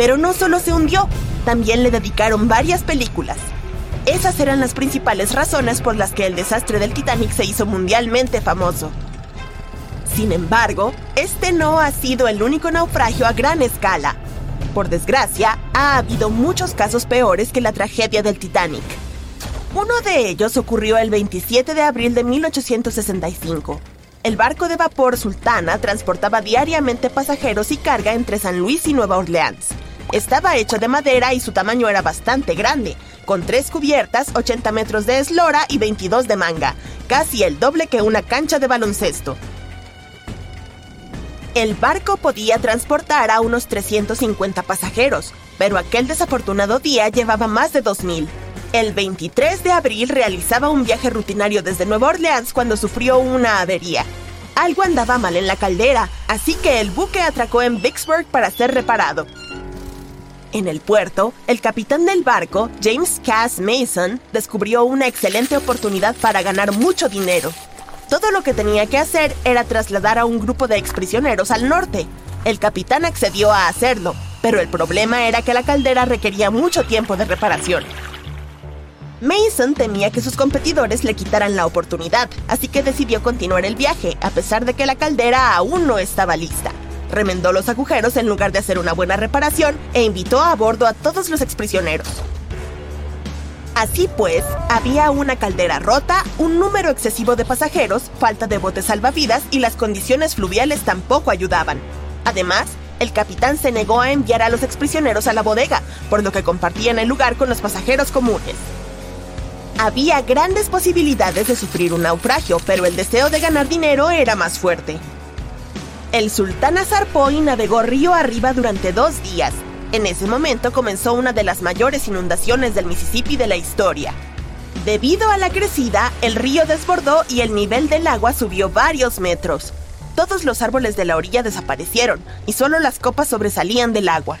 Pero no solo se hundió, también le dedicaron varias películas. Esas eran las principales razones por las que el desastre del Titanic se hizo mundialmente famoso. Sin embargo, este no ha sido el único naufragio a gran escala. Por desgracia, ha habido muchos casos peores que la tragedia del Titanic. Uno de ellos ocurrió el 27 de abril de 1865. El barco de vapor Sultana transportaba diariamente pasajeros y carga entre San Luis y Nueva Orleans. Estaba hecho de madera y su tamaño era bastante grande, con tres cubiertas, 80 metros de eslora y 22 de manga, casi el doble que una cancha de baloncesto. El barco podía transportar a unos 350 pasajeros, pero aquel desafortunado día llevaba más de 2.000. El 23 de abril realizaba un viaje rutinario desde Nueva Orleans cuando sufrió una avería. Algo andaba mal en la caldera, así que el buque atracó en Vicksburg para ser reparado. En el puerto, el capitán del barco, James Cass Mason, descubrió una excelente oportunidad para ganar mucho dinero. Todo lo que tenía que hacer era trasladar a un grupo de exprisioneros al norte. El capitán accedió a hacerlo, pero el problema era que la caldera requería mucho tiempo de reparación. Mason temía que sus competidores le quitaran la oportunidad, así que decidió continuar el viaje, a pesar de que la caldera aún no estaba lista. Remendó los agujeros en lugar de hacer una buena reparación e invitó a bordo a todos los exprisioneros. Así pues, había una caldera rota, un número excesivo de pasajeros, falta de botes salvavidas y las condiciones fluviales tampoco ayudaban. Además, el capitán se negó a enviar a los exprisioneros a la bodega, por lo que compartían el lugar con los pasajeros comunes. Había grandes posibilidades de sufrir un naufragio, pero el deseo de ganar dinero era más fuerte. El sultán zarpó y navegó río arriba durante dos días. En ese momento comenzó una de las mayores inundaciones del Mississippi de la historia. Debido a la crecida, el río desbordó y el nivel del agua subió varios metros. Todos los árboles de la orilla desaparecieron y solo las copas sobresalían del agua.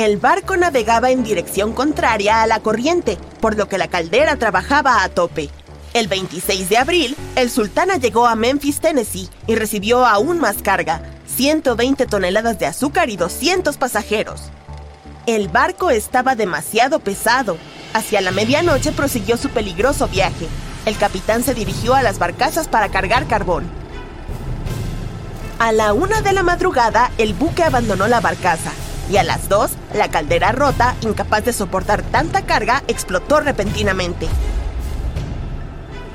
El barco navegaba en dirección contraria a la corriente, por lo que la caldera trabajaba a tope. El 26 de abril, el Sultana llegó a Memphis, Tennessee, y recibió aún más carga, 120 toneladas de azúcar y 200 pasajeros. El barco estaba demasiado pesado. Hacia la medianoche prosiguió su peligroso viaje. El capitán se dirigió a las barcazas para cargar carbón. A la una de la madrugada, el buque abandonó la barcaza y a las 2, la caldera rota, incapaz de soportar tanta carga, explotó repentinamente.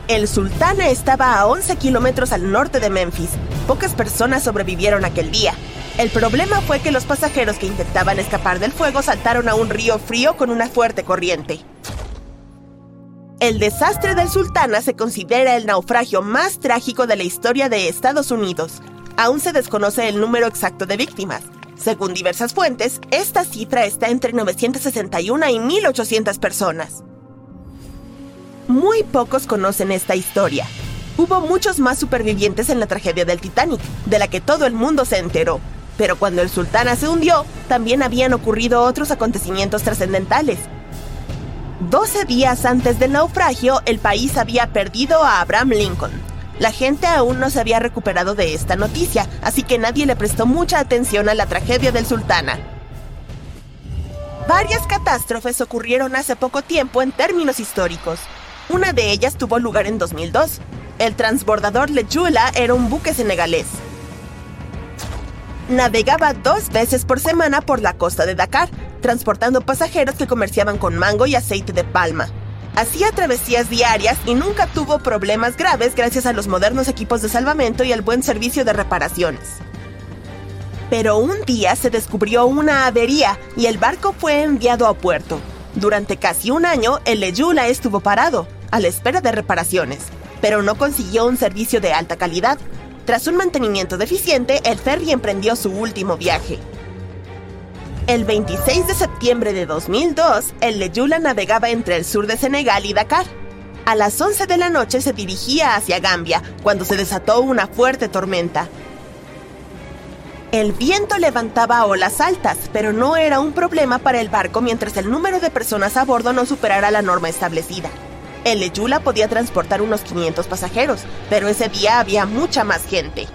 El Sultana estaba a 11 kilómetros al norte de Memphis. Pocas personas sobrevivieron aquel día. El problema fue que los pasajeros que intentaban escapar del fuego saltaron a un río frío con una fuerte corriente. El desastre del Sultana se considera el naufragio más trágico de la historia de Estados Unidos. Aún se desconoce el número exacto de víctimas, según diversas fuentes, esta cifra está entre 961 y 1800 personas. Muy pocos conocen esta historia. Hubo muchos más supervivientes en la tragedia del Titanic, de la que todo el mundo se enteró. Pero cuando el Sultana se hundió, también habían ocurrido otros acontecimientos trascendentales. Doce días antes del naufragio, el país había perdido a Abraham Lincoln. La gente aún no se había recuperado de esta noticia, así que nadie le prestó mucha atención a la tragedia del Sultana. Varias catástrofes ocurrieron hace poco tiempo en términos históricos. Una de ellas tuvo lugar en 2002. El transbordador Lejula era un buque senegalés. Navegaba dos veces por semana por la costa de Dakar, transportando pasajeros que comerciaban con mango y aceite de palma. Hacía travesías diarias y nunca tuvo problemas graves gracias a los modernos equipos de salvamento y al buen servicio de reparaciones. Pero un día se descubrió una avería y el barco fue enviado a puerto. Durante casi un año, el Leyula estuvo parado, a la espera de reparaciones, pero no consiguió un servicio de alta calidad. Tras un mantenimiento deficiente, el ferry emprendió su último viaje. El 26 de septiembre de 2002, el Leyula navegaba entre el sur de Senegal y Dakar. A las 11 de la noche se dirigía hacia Gambia cuando se desató una fuerte tormenta. El viento levantaba olas altas, pero no era un problema para el barco mientras el número de personas a bordo no superara la norma establecida. El Leyula podía transportar unos 500 pasajeros, pero ese día había mucha más gente.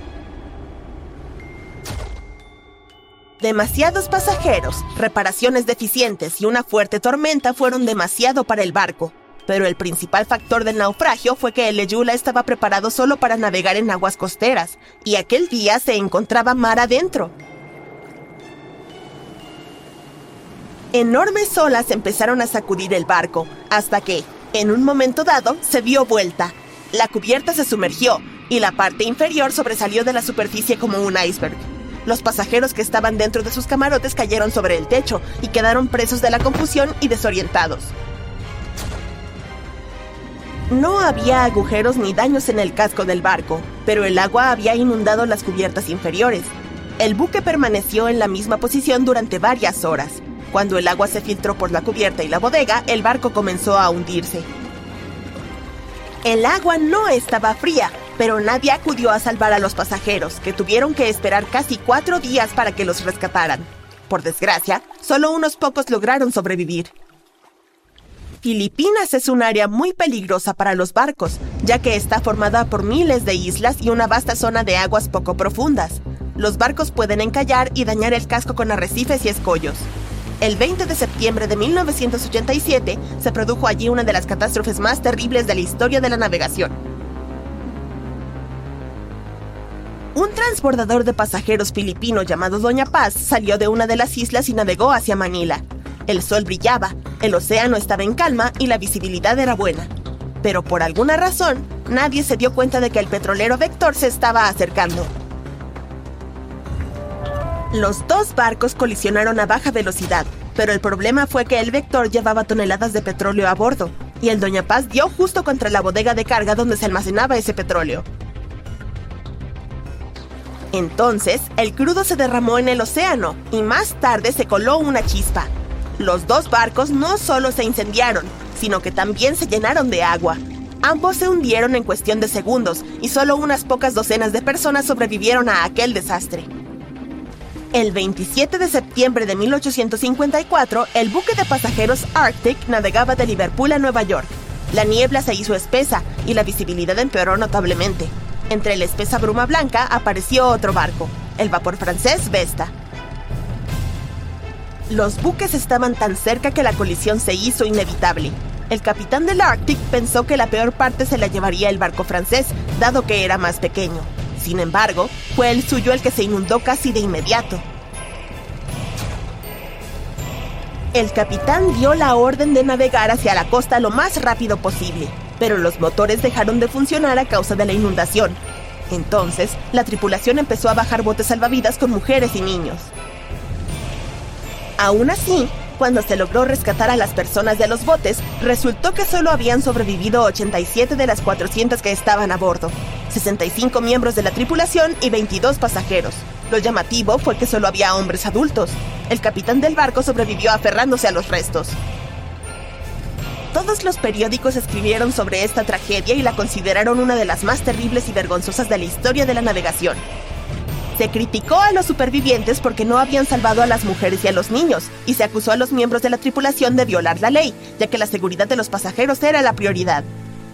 Demasiados pasajeros, reparaciones deficientes y una fuerte tormenta fueron demasiado para el barco, pero el principal factor del naufragio fue que el Leyula estaba preparado solo para navegar en aguas costeras, y aquel día se encontraba mar adentro. Enormes olas empezaron a sacudir el barco, hasta que, en un momento dado, se dio vuelta. La cubierta se sumergió, y la parte inferior sobresalió de la superficie como un iceberg. Los pasajeros que estaban dentro de sus camarotes cayeron sobre el techo y quedaron presos de la confusión y desorientados. No había agujeros ni daños en el casco del barco, pero el agua había inundado las cubiertas inferiores. El buque permaneció en la misma posición durante varias horas. Cuando el agua se filtró por la cubierta y la bodega, el barco comenzó a hundirse. El agua no estaba fría, pero nadie acudió a salvar a los pasajeros, que tuvieron que esperar casi cuatro días para que los rescataran. Por desgracia, solo unos pocos lograron sobrevivir. Filipinas es un área muy peligrosa para los barcos, ya que está formada por miles de islas y una vasta zona de aguas poco profundas. Los barcos pueden encallar y dañar el casco con arrecifes y escollos. El 20 de septiembre de 1987 se produjo allí una de las catástrofes más terribles de la historia de la navegación. Un transbordador de pasajeros filipino llamado Doña Paz salió de una de las islas y navegó hacia Manila. El sol brillaba, el océano estaba en calma y la visibilidad era buena. Pero por alguna razón, nadie se dio cuenta de que el petrolero Vector se estaba acercando. Los dos barcos colisionaron a baja velocidad, pero el problema fue que el Vector llevaba toneladas de petróleo a bordo, y el Doña Paz dio justo contra la bodega de carga donde se almacenaba ese petróleo. Entonces, el crudo se derramó en el océano y más tarde se coló una chispa. Los dos barcos no solo se incendiaron, sino que también se llenaron de agua. Ambos se hundieron en cuestión de segundos y solo unas pocas docenas de personas sobrevivieron a aquel desastre. El 27 de septiembre de 1854, el buque de pasajeros Arctic navegaba de Liverpool a Nueva York. La niebla se hizo espesa y la visibilidad empeoró notablemente. Entre la espesa bruma blanca apareció otro barco, el vapor francés Vesta. Los buques estaban tan cerca que la colisión se hizo inevitable. El capitán del Arctic pensó que la peor parte se la llevaría el barco francés, dado que era más pequeño. Sin embargo, fue el suyo el que se inundó casi de inmediato. El capitán dio la orden de navegar hacia la costa lo más rápido posible, pero los motores dejaron de funcionar a causa de la inundación. Entonces, la tripulación empezó a bajar botes salvavidas con mujeres y niños. Aún así, cuando se logró rescatar a las personas de los botes, resultó que solo habían sobrevivido 87 de las 400 que estaban a bordo, 65 miembros de la tripulación y 22 pasajeros. Lo llamativo fue que solo había hombres adultos. El capitán del barco sobrevivió aferrándose a los restos. Todos los periódicos escribieron sobre esta tragedia y la consideraron una de las más terribles y vergonzosas de la historia de la navegación. Se criticó a los supervivientes porque no habían salvado a las mujeres y a los niños, y se acusó a los miembros de la tripulación de violar la ley, ya que la seguridad de los pasajeros era la prioridad.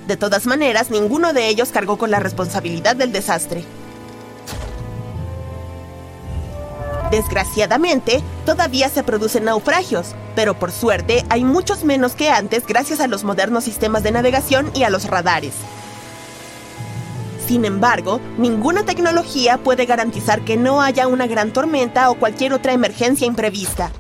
De todas maneras, ninguno de ellos cargó con la responsabilidad del desastre. Desgraciadamente, todavía se producen naufragios, pero por suerte hay muchos menos que antes gracias a los modernos sistemas de navegación y a los radares. Sin embargo, ninguna tecnología puede garantizar que no haya una gran tormenta o cualquier otra emergencia imprevista.